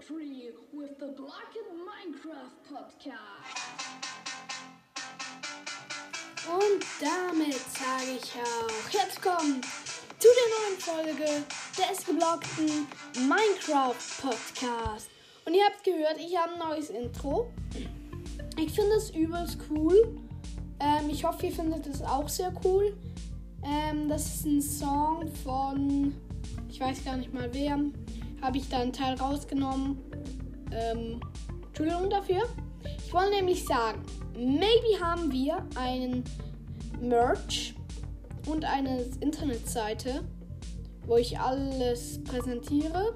tree with the Black and Minecraft Podcast. Und damit sage ich auch herzlich willkommen zu der neuen Folge des geblockten Minecraft Podcast. Und ihr habt gehört, ich habe ein neues Intro. Ich finde es übelst cool. Ähm, ich hoffe, ihr findet es auch sehr cool. Ähm, das ist ein Song von, ich weiß gar nicht mal wer, habe ich da einen Teil rausgenommen. Ähm, Entschuldigung dafür. Ich wollte nämlich sagen, maybe haben wir einen Merch und eine Internetseite, wo ich alles präsentiere.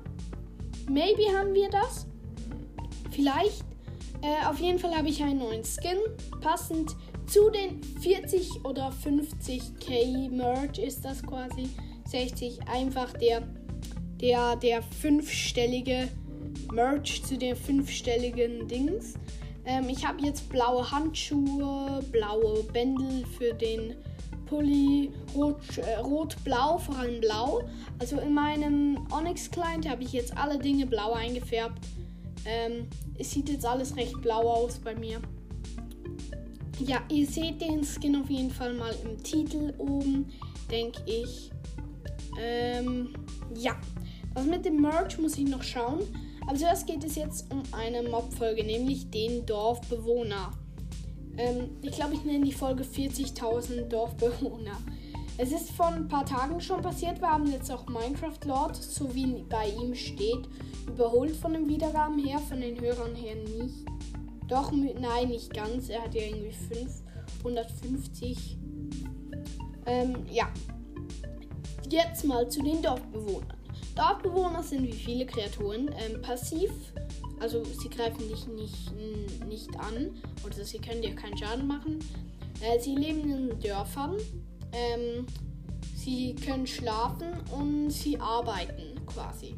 Maybe haben wir das. Vielleicht. Äh, auf jeden Fall habe ich einen neuen Skin. Passend zu den 40 oder 50k Merch ist das quasi. 60 einfach der der der fünfstellige Merch zu den fünfstelligen Dings. Ähm, ich habe jetzt blaue Handschuhe, blaue Bändel für den Pulli, rot, äh, rot-blau, vor allem blau. Also in meinem Onyx Client habe ich jetzt alle Dinge blau eingefärbt. Ähm, es sieht jetzt alles recht blau aus bei mir. Ja, ihr seht den Skin auf jeden Fall mal im Titel oben, denke ich. Ähm, ja, was mit dem Merch muss ich noch schauen. Aber zuerst geht es jetzt um eine Mob-Folge, nämlich den Dorfbewohner. Ähm, ich glaube, ich nenne die Folge 40.000 Dorfbewohner. Es ist vor ein paar Tagen schon passiert. Wir haben jetzt auch Minecraft Lord, so wie bei ihm steht, überholt von den Wiedergaben her, von den Hörern her nicht. Doch, nein, nicht ganz. Er hat ja irgendwie 550. Ähm, ja. Jetzt mal zu den Dorfbewohnern. Dorfbewohner sind wie viele Kreaturen ähm, passiv. Also sie greifen dich nicht, nicht an oder sie können dir keinen Schaden machen. Äh, sie leben in Dörfern. Ähm, sie können schlafen und sie arbeiten quasi.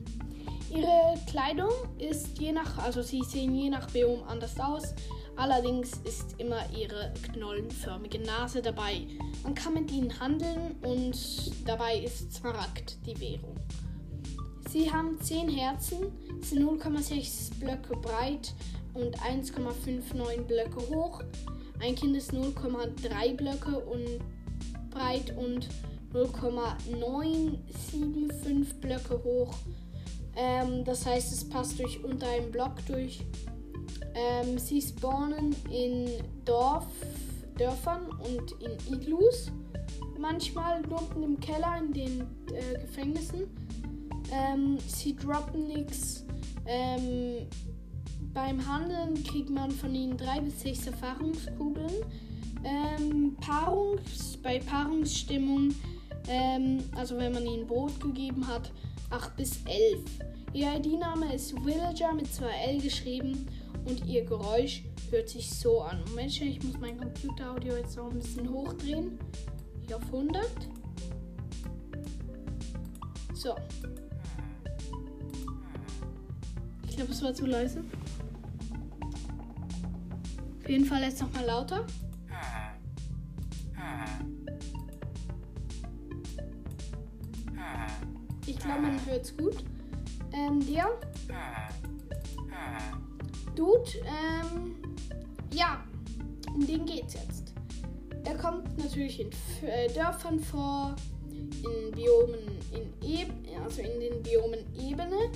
Ihre Kleidung ist je nach, also sie sehen je nach Biom anders aus. Allerdings ist immer ihre knollenförmige Nase dabei. Man kann mit ihnen handeln und dabei ist Smaragd die Währung. Sie haben 10 Herzen, sind 0,6 Blöcke breit und 1,59 Blöcke hoch. Ein Kind ist 0,3 Blöcke und breit und 0,975 Blöcke hoch. Ähm, das heißt, es passt durch unter einem Block durch. Ähm, sie spawnen in Dorf, Dörfern und in Iglus. Manchmal unten im Keller in den äh, Gefängnissen. Ähm, sie droppen nichts. Ähm, beim Handeln kriegt man von ihnen drei bis sechs Erfahrungskugeln. Ähm, Paarungs, bei Paarungsstimmung, ähm, also wenn man ihnen Brot gegeben hat, 8 bis 11. Ihr ID-Name ist Villager mit zwei L geschrieben und ihr Geräusch hört sich so an. Moment, ich muss mein Computeraudio jetzt noch ein bisschen hochdrehen. Hier auf 100. So. Glaube, es war zu leise. Auf jeden Fall jetzt nochmal lauter. Ich glaube, man hört es gut. Ähm, der. Dude, ähm, ja, um den geht's jetzt. Er kommt natürlich in äh, Dörfern vor, in Biomen, in Eb also in den Biomen Ebene,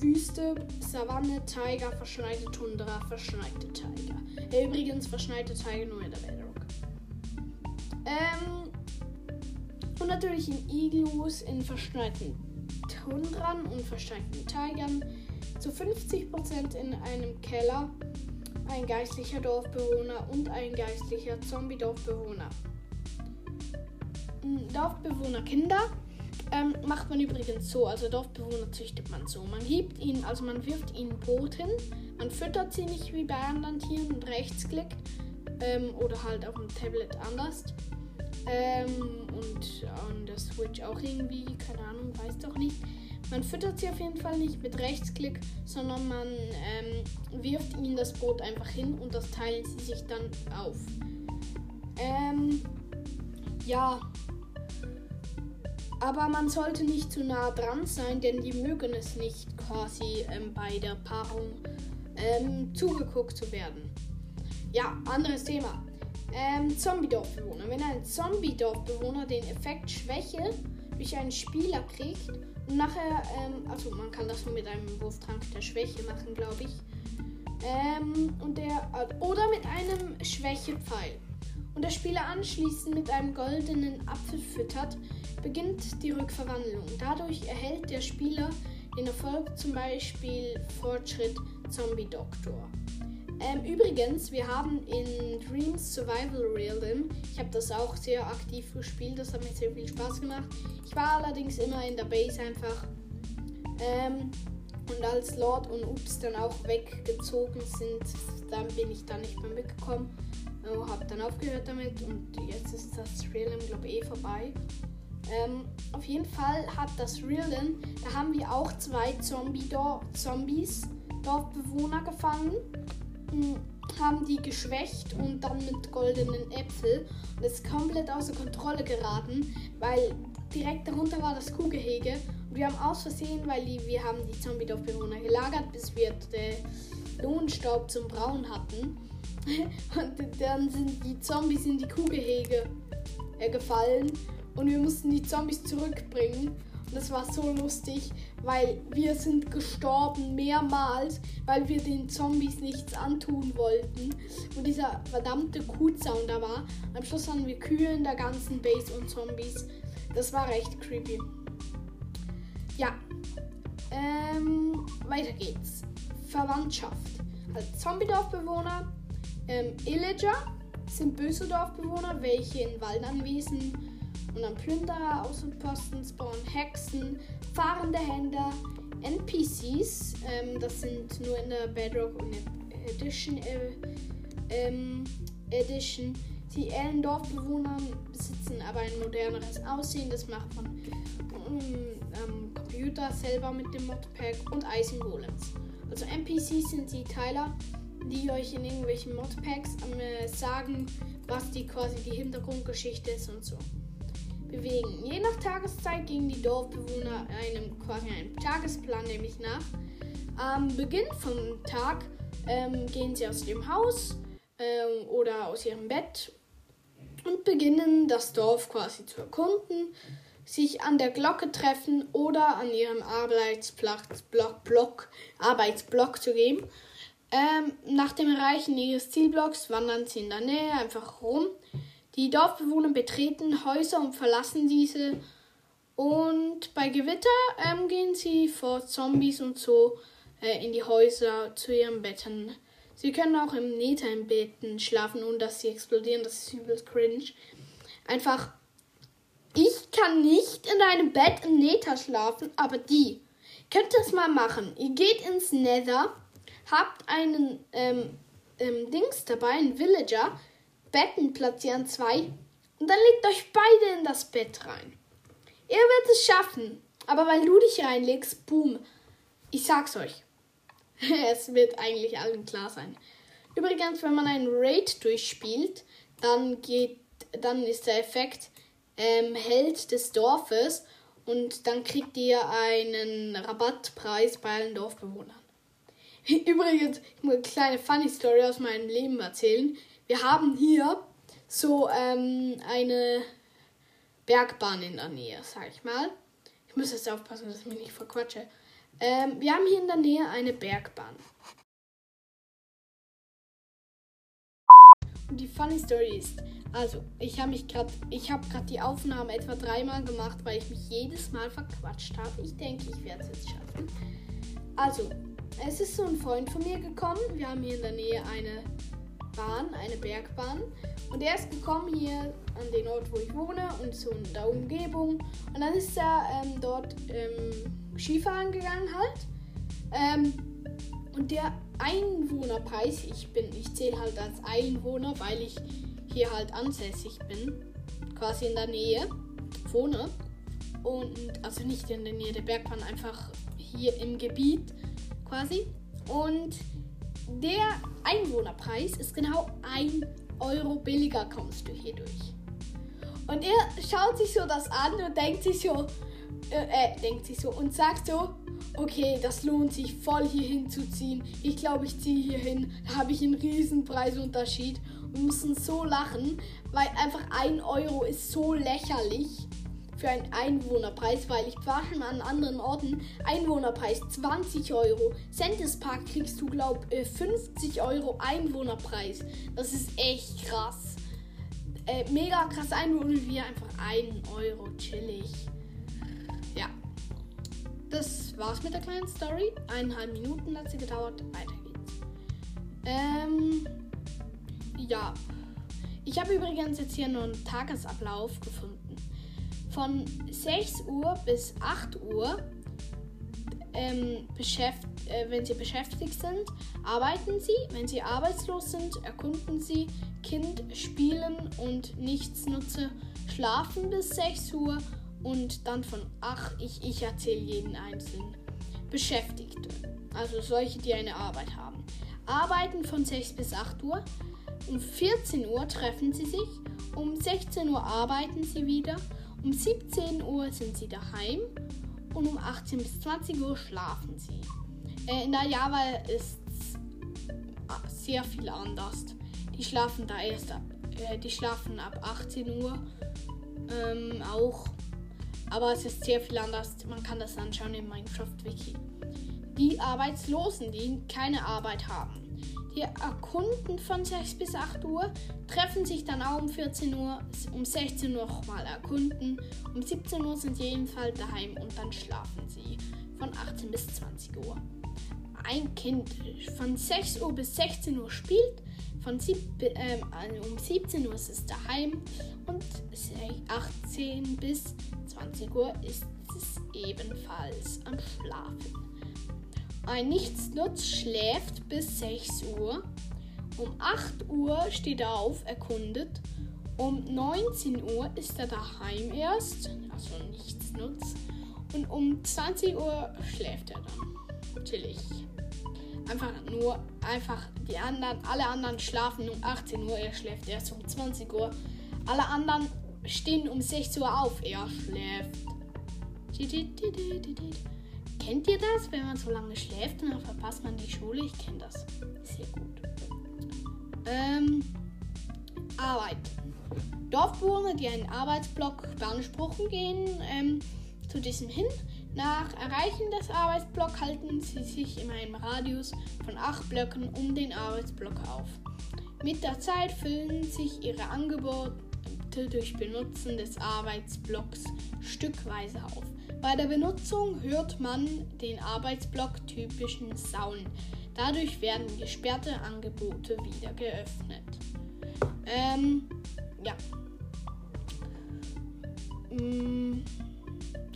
Wüste, Savanne, Tiger, verschneite Tundra, verschneite Tiger. Übrigens verschneite Tiger nur in der Bedrock. Ähm, und natürlich in Iglus, in verschneiten Tundran und verschneiten Tigern. Zu 50% in einem Keller ein geistlicher Dorfbewohner und ein geistlicher Zombie-Dorfbewohner. Dorfbewohner Kinder ähm, macht man übrigens so, also Dorfbewohner züchtet man so. Man gibt ihnen, also man wirft ihnen Brot hin, man füttert sie nicht wie bei anderen Tieren und rechtsklickt ähm, oder halt auf dem Tablet anders. Ähm, und an der Switch auch irgendwie, keine Ahnung, weiß doch nicht. Man füttert sie auf jeden Fall nicht mit Rechtsklick, sondern man ähm, wirft ihnen das Brot einfach hin und das teilen sie sich dann auf. Ähm, ja. Aber man sollte nicht zu nah dran sein, denn die mögen es nicht quasi ähm, bei der Paarung ähm, zugeguckt zu werden. Ja, anderes Thema. Ähm, Zombie-Dorfbewohner. Wenn ein Zombie-Dorfbewohner den Effekt Schwäche durch einen Spieler kriegt und nachher, ähm, also man kann das nur mit einem Wurftrank der Schwäche machen, glaube ich. Ähm, und der, oder mit einem Schwächepfeil. Und der Spieler anschließend mit einem goldenen Apfel füttert, beginnt die Rückverwandlung. Dadurch erhält der Spieler den Erfolg zum Beispiel Fortschritt Zombie Doktor. Ähm, übrigens, wir haben in Dreams Survival Realm, ich habe das auch sehr aktiv gespielt, das hat mir sehr viel Spaß gemacht. Ich war allerdings immer in der Base einfach. Ähm, und als Lord und Ups dann auch weggezogen sind, dann bin ich da nicht mehr mitgekommen. Oh, habe dann aufgehört damit und jetzt ist das Realm, glaube ich, eh vorbei. Ähm, auf jeden Fall hat das Realm, da haben wir auch zwei Zombie -Dor Zombies, Dorfbewohner gefangen haben die geschwächt und dann mit goldenen Äpfel. Und ist komplett außer Kontrolle geraten, weil direkt darunter war das Kuhgehege. Und wir haben aus Versehen, weil die, wir haben die Zombie-Dorfbewohner gelagert, bis wir den Lohnstaub zum Brauen hatten. Und dann sind die Zombies in die Kuhgehege äh, gefallen und wir mussten die Zombies zurückbringen. Und das war so lustig, weil wir sind gestorben mehrmals, weil wir den Zombies nichts antun wollten. Und dieser verdammte Kuhzaun da war. Am Schluss hatten wir Kühe in der ganzen Base und Zombies. Das war recht creepy. Ja. Ähm, weiter geht's. Verwandtschaft. Also Zombie-Dorfbewohner, ähm, Illager sind böse Dorfbewohner, welche in Waldanwesen und am Plünderer, Außenposten spawnen Hexen, fahrende Händler, NPCs, ähm, das sind nur in der Bedrock und Edition, äh, ähm, Edition. Die ähnlichen Dorfbewohner besitzen aber ein moderneres Aussehen, das macht man ähm, Computer selber mit dem Modpack und Eisengolems. Also NPCs sind die Teiler, die euch in irgendwelchen Modpacks äh, sagen, was die quasi die Hintergrundgeschichte ist und so bewegen. Je nach Tageszeit gehen die Dorfbewohner einem quasi einem Tagesplan nämlich nach. Am Beginn vom Tag ähm, gehen sie aus dem Haus ähm, oder aus ihrem Bett und beginnen das Dorf quasi zu erkunden, sich an der Glocke treffen oder an ihrem Arbeitsblock Block, Arbeitsblock zu gehen. Ähm, nach dem Erreichen ihres Zielblocks wandern sie in der Nähe einfach rum die Dorfbewohner betreten Häuser und verlassen diese. Und bei Gewitter ähm, gehen sie vor Zombies und so äh, in die Häuser zu ihren Betten. Sie können auch im Nether im Betten schlafen, ohne dass sie explodieren. Das ist übelst cringe. Einfach, ich kann nicht in einem Bett im Nether schlafen, aber die. Könnt das mal machen? Ihr geht ins Nether, habt einen ähm, ähm, Dings dabei, einen Villager, Betten platzieren zwei und dann legt euch beide in das Bett rein. Ihr werdet es schaffen, aber weil du dich reinlegst, boom. Ich sag's euch. es wird eigentlich allen klar sein. Übrigens, wenn man einen Raid durchspielt, dann geht, dann ist der Effekt ähm, Held des Dorfes und dann kriegt ihr einen Rabattpreis bei allen Dorfbewohnern. Übrigens, ich muss eine kleine Funny Story aus meinem Leben erzählen. Wir haben hier so ähm, eine Bergbahn in der Nähe, sag ich mal. Ich muss jetzt aufpassen, dass ich mich nicht verquatsche. Ähm, wir haben hier in der Nähe eine Bergbahn. Und die funny Story ist, also ich habe mich gerade, ich habe gerade die Aufnahme etwa dreimal gemacht, weil ich mich jedes Mal verquatscht habe. Ich denke, ich werde es jetzt schaffen. Also, es ist so ein Freund von mir gekommen. Wir haben hier in der Nähe eine Bahn, eine Bergbahn. Und er ist gekommen hier an den Ort, wo ich wohne und so in der Umgebung. Und dann ist er ähm, dort ähm, Skifahren gegangen halt. Ähm, und der Einwohnerpreis, ich bin, ich zähle halt als Einwohner, weil ich hier halt ansässig bin, quasi in der Nähe wohne. Und also nicht in der Nähe der Bergbahn, einfach hier im Gebiet quasi. Und der Einwohnerpreis ist genau 1 Euro billiger, kommst du hier durch. Und er schaut sich so das an und denkt sich so, äh, äh, denkt sich so und sagt so, okay, das lohnt sich voll hier hinzuziehen. Ich glaube, ich ziehe hier hin. Da habe ich einen riesen Preisunterschied und müssen so lachen, weil einfach ein Euro ist so lächerlich für einen Einwohnerpreis, weil ich war schon an anderen Orten Einwohnerpreis 20 Euro. Centis Park kriegst du, glaub, 50 äh, Euro Einwohnerpreis. Das ist echt krass. Äh, mega krass Einwohner wie einfach 1 Euro chillig. Ja. Das war's mit der kleinen Story. Eineinhalb Minuten hat sie gedauert. Weiter geht's. Ähm. Ja. Ich habe übrigens jetzt hier nur einen Tagesablauf gefunden. Von 6 Uhr bis 8 Uhr, ähm, beschäft äh, wenn Sie beschäftigt sind, arbeiten Sie. Wenn Sie arbeitslos sind, erkunden Sie Kind, spielen und nichts nutze, schlafen bis 6 Uhr und dann von ach, ich, ich erzähle jeden einzelnen. Beschäftigte, also solche, die eine Arbeit haben. Arbeiten von 6 bis 8 Uhr. Um 14 Uhr treffen sie sich. Um 16 Uhr arbeiten sie wieder. Um 17 Uhr sind sie daheim. Und um 18 bis 20 Uhr schlafen sie. Äh, in der Java ist es sehr viel anders. Die schlafen da erst ab. Äh, die schlafen ab 18 Uhr ähm, auch. Aber es ist sehr viel anders. Man kann das anschauen im Minecraft-Wiki. Die Arbeitslosen, die keine Arbeit haben. Die erkunden von 6 bis 8 Uhr, treffen sich dann auch um 14 Uhr, um 16 Uhr nochmal erkunden. Um 17 Uhr sind sie ebenfalls daheim und dann schlafen sie von 18 bis 20 Uhr. Ein Kind von 6 Uhr bis 16 Uhr spielt, von sieb, äh, um 17 Uhr ist es daheim und 18 bis 20 Uhr ist es ebenfalls am Schlafen. Ein Nichtsnutz schläft bis 6 Uhr. Um 8 Uhr steht er auf, erkundet. Um 19 Uhr ist er daheim erst, also Nichtsnutz. Und um 20 Uhr schläft er dann. Chillig. Einfach nur, einfach die anderen, alle anderen schlafen um 18 Uhr, er schläft erst um 20 Uhr. Alle anderen stehen um 6 Uhr auf, er schläft. Kennt ihr das? Wenn man so lange schläft, dann verpasst man die Schule. Ich kenne das. Sehr gut. Ähm, Arbeit. Dorfbewohner, die einen Arbeitsblock beanspruchen, gehen ähm, zu diesem hin. Nach Erreichen des Arbeitsblocks halten sie sich in einem Radius von acht Blöcken um den Arbeitsblock auf. Mit der Zeit füllen sich ihre Angebote durch Benutzen des Arbeitsblocks stückweise auf. Bei der Benutzung hört man den Arbeitsblock typischen Sound. Dadurch werden gesperrte Angebote wieder geöffnet. Ähm, ja. Mm,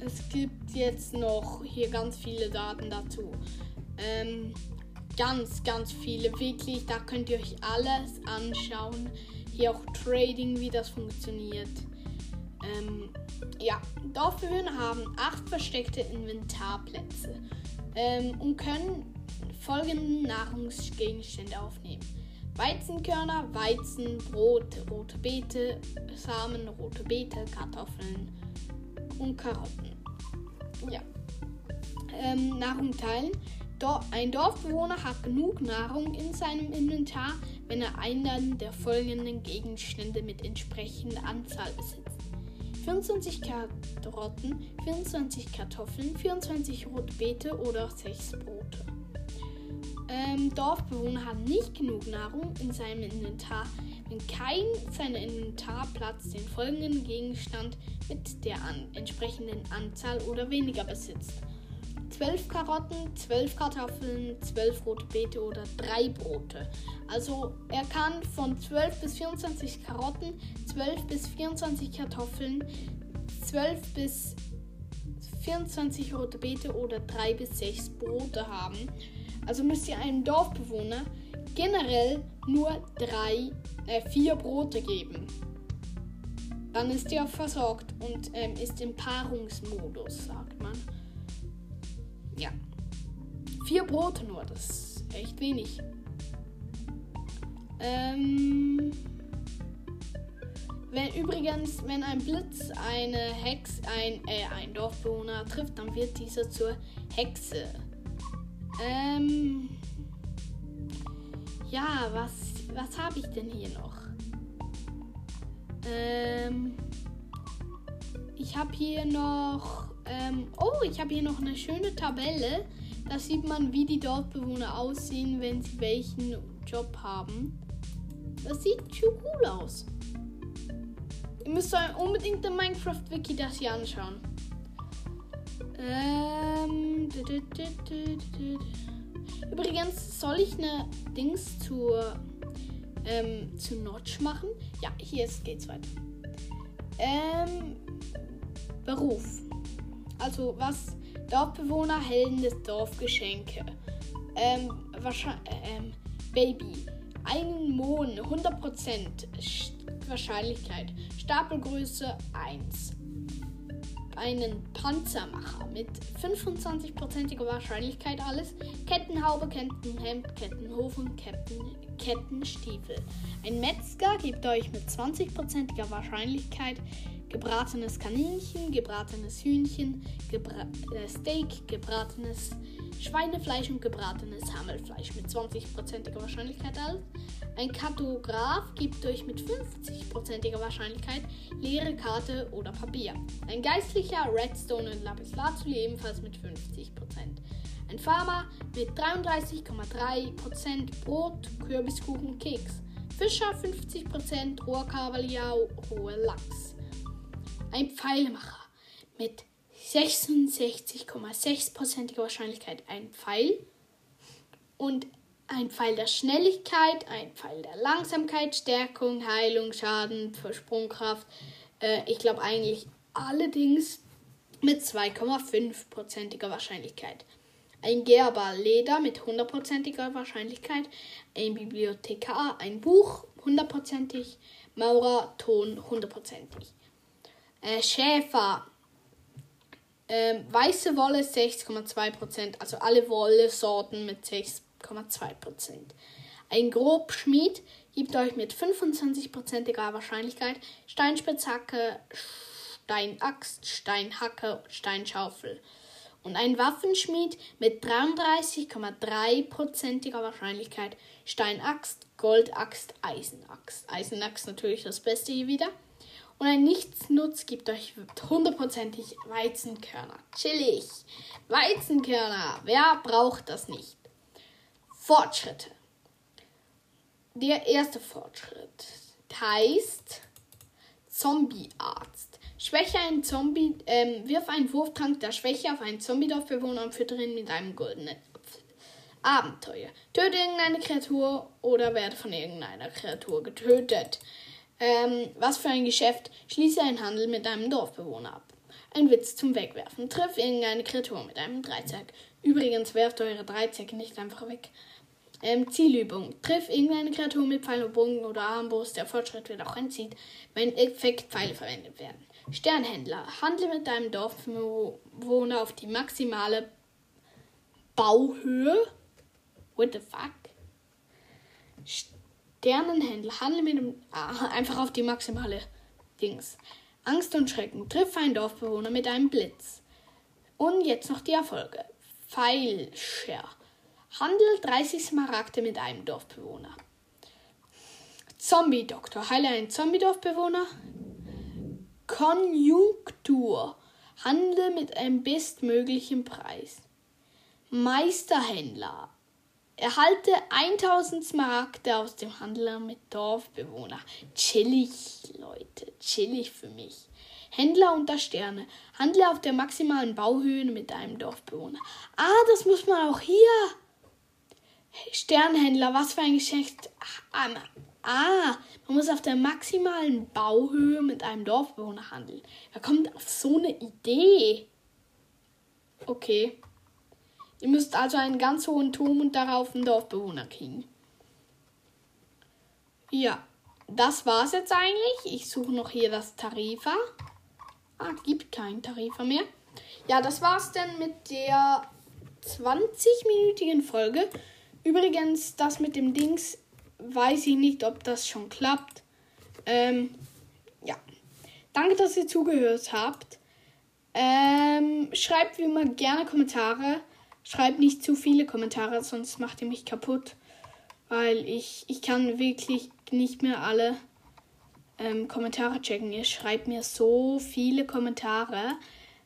es gibt jetzt noch hier ganz viele Daten dazu. Ähm, ganz, ganz viele, wirklich. Da könnt ihr euch alles anschauen. Hier auch Trading, wie das funktioniert. Ähm, ja, Dorfbewohner haben acht versteckte Inventarplätze ähm, und können folgende Nahrungsgegenstände aufnehmen. Weizenkörner, Weizen, Brot, rote Beete, Samen, rote Beete, Kartoffeln und Karotten. Ja. Ähm, Nahrung teilen. Do ein Dorfbewohner hat genug Nahrung in seinem Inventar, wenn er einen der folgenden Gegenstände mit entsprechender Anzahl besitzt. 24 Karotten, 24 Kartoffeln, 24 Rotbeete oder 6 Brote. Ähm, Dorfbewohner haben nicht genug Nahrung in seinem Inventar, wenn kein seiner Inventarplatz den folgenden Gegenstand mit der an entsprechenden Anzahl oder weniger besitzt. 12 Karotten, 12 Kartoffeln, 12 rote Beete oder 3 Brote. Also er kann von 12 bis 24 Karotten, 12 bis 24 Kartoffeln, 12 bis 24 rote Beete oder 3 bis 6 Brote haben. Also müsst ihr einem Dorfbewohner generell nur 3, äh, 4 Brote geben. Dann ist er versorgt und ähm, ist im Paarungsmodus, sagt man. Vier Brote nur, das ist echt wenig. Ähm, wenn übrigens, wenn ein Blitz eine Hex, ein, äh, ein Dorfbewohner trifft, dann wird dieser zur Hexe. Ähm. Ja, was, was habe ich denn hier noch? Ähm. Ich habe hier noch. Ähm, oh, ich habe hier noch eine schöne Tabelle. Da sieht man, wie die Dorfbewohner aussehen, wenn sie welchen Job haben. Das sieht schon cool aus. Ihr müsst euch unbedingt im Minecraft-Wiki das hier anschauen. Ähm. Übrigens, soll ich eine Dings zur, ähm, zu Notch machen? Ja, hier ist, geht's weiter. Ähm. Beruf. Also, was Dorfbewohner, Helden des Dorfgeschenke. Ähm, wahrscheinlich, ähm, Baby. Einen Mond, 100% Wahrscheinlichkeit. Stapelgröße 1. Einen Panzermacher mit 25%iger Wahrscheinlichkeit alles. Kettenhaube, Kettenhemd, Kettenhofen, Ketten, Kettenstiefel. Ein Metzger gibt euch mit 20%iger Wahrscheinlichkeit gebratenes Kaninchen, gebratenes Hühnchen, gebra äh, Steak, gebratenes Schweinefleisch und gebratenes Hammelfleisch mit 20%iger Wahrscheinlichkeit alles. Ein Kartograf gibt euch mit 50%iger Wahrscheinlichkeit leere Karte oder Papier. Ein Geistlicher Redstone und Lapislazuli ebenfalls mit 50%. Ein Farmer mit 33,3% Brot, Kürbiskuchen, Keks. Fischer 50%, Rohrkavalier, rohe Lachs ein Pfeilemacher mit 66,6%iger Wahrscheinlichkeit ein Pfeil und ein Pfeil der Schnelligkeit, ein Pfeil der Langsamkeit, Stärkung, Heilung, Schaden, Sprungkraft. Äh, ich glaube eigentlich allerdings mit 2,5%iger Wahrscheinlichkeit. Ein Gerber Leder mit 100%iger Wahrscheinlichkeit. Ein Bibliothekar, ein Buch 100%ig. Maurer Ton 100%ig. Äh, Schäfer. Ähm, weiße Wolle 6,2%, also alle Wolle-Sorten mit 6,2%. Ein Grobschmied gibt euch mit 25%iger Wahrscheinlichkeit Steinspitzhacke, Steinaxt, Steinhacke, Steinschaufel. Und ein Waffenschmied mit 33,3%iger Wahrscheinlichkeit Steinaxt, Goldaxt, Eisenaxt. Eisenaxt natürlich das Beste hier wieder. Und ein Nichtsnutz gibt euch hundertprozentig Weizenkörner. Chillig. Weizenkörner. Wer braucht das nicht? Fortschritte. Der erste Fortschritt heißt Zombiearzt. Schwäche einen Zombie, ähm, wirf einen Wurftrank der Schwäche auf einen Zombie-Dorfbewohner und füttere ihn mit einem goldenen Apfel. Abenteuer. Töte irgendeine Kreatur oder werde von irgendeiner Kreatur getötet. Ähm, was für ein Geschäft? Schließe einen Handel mit einem Dorfbewohner ab. Ein Witz zum Wegwerfen. Triff irgendeine Kreatur mit einem Dreizack. Übrigens werft eure Dreizacke nicht einfach weg. Ähm, Zielübung. Triff irgendeine Kreatur mit Pfeil und Bogen oder Armbrust. Der Fortschritt wird auch entzieht, wenn Effektpfeile verwendet werden. Sternhändler. Handle mit deinem Dorfbewohner auf die maximale Bauhöhe. What the fuck? Sternenhändler, handle mit dem. Ah, einfach auf die maximale Dings. Angst und Schrecken. Triff einen Dorfbewohner mit einem Blitz. Und jetzt noch die Erfolge. Pfeilscher. Handel 30 Smaragde mit einem Dorfbewohner. Zombie-Doktor. Heile einen Zombie-Dorfbewohner. Konjunktur. Handel mit einem bestmöglichen Preis. Meisterhändler. Erhalte 1000 Smaragde aus dem Handler mit Dorfbewohner. Chillig, Leute, chillig für mich. Händler unter Sterne. Handle auf der maximalen Bauhöhe mit einem Dorfbewohner. Ah, das muss man auch hier. Sternhändler, was für ein Geschenk. Ah, ah, man muss auf der maximalen Bauhöhe mit einem Dorfbewohner handeln. Wer kommt auf so eine Idee? Okay. Ihr müsst also einen ganz hohen Turm und darauf einen Dorfbewohner kriegen. Ja, das war's jetzt eigentlich. Ich suche noch hier das Tarifa. Ah, gibt keinen Tarifa mehr. Ja, das war's dann mit der 20-minütigen Folge. Übrigens, das mit dem Dings weiß ich nicht, ob das schon klappt. Ähm, ja. Danke, dass ihr zugehört habt. Ähm, schreibt wie immer gerne Kommentare. Schreibt nicht zu viele Kommentare, sonst macht ihr mich kaputt. Weil ich, ich kann wirklich nicht mehr alle ähm, Kommentare checken. Ihr schreibt mir so viele Kommentare.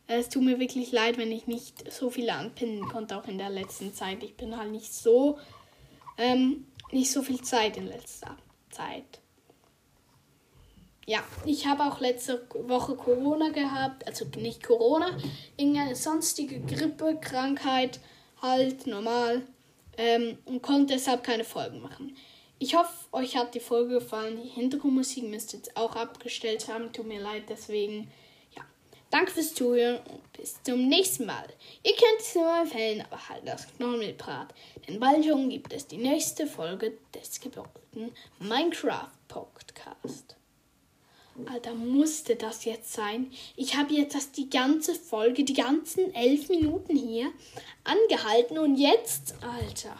Es tut mir wirklich leid, wenn ich nicht so viele anpinnen konnte, auch in der letzten Zeit. Ich bin halt nicht so, ähm, nicht so viel Zeit in letzter Zeit. Ja, ich habe auch letzte Woche Corona gehabt, also nicht Corona, irgendeine sonstige Grippekrankheit, halt normal, ähm, und konnte deshalb keine Folgen machen. Ich hoffe, euch hat die Folge gefallen. Die Hintergrundmusik müsst ihr jetzt auch abgestellt haben. Tut mir leid, deswegen Danke fürs Zuhören und bis zum nächsten Mal. Ihr könnt es nur empfehlen, aber halt das Knollenbrat. Denn bald schon gibt es die nächste Folge des geblockten Minecraft Podcast. Alter, musste das jetzt sein? Ich habe jetzt das die ganze Folge, die ganzen elf Minuten hier angehalten und jetzt, Alter.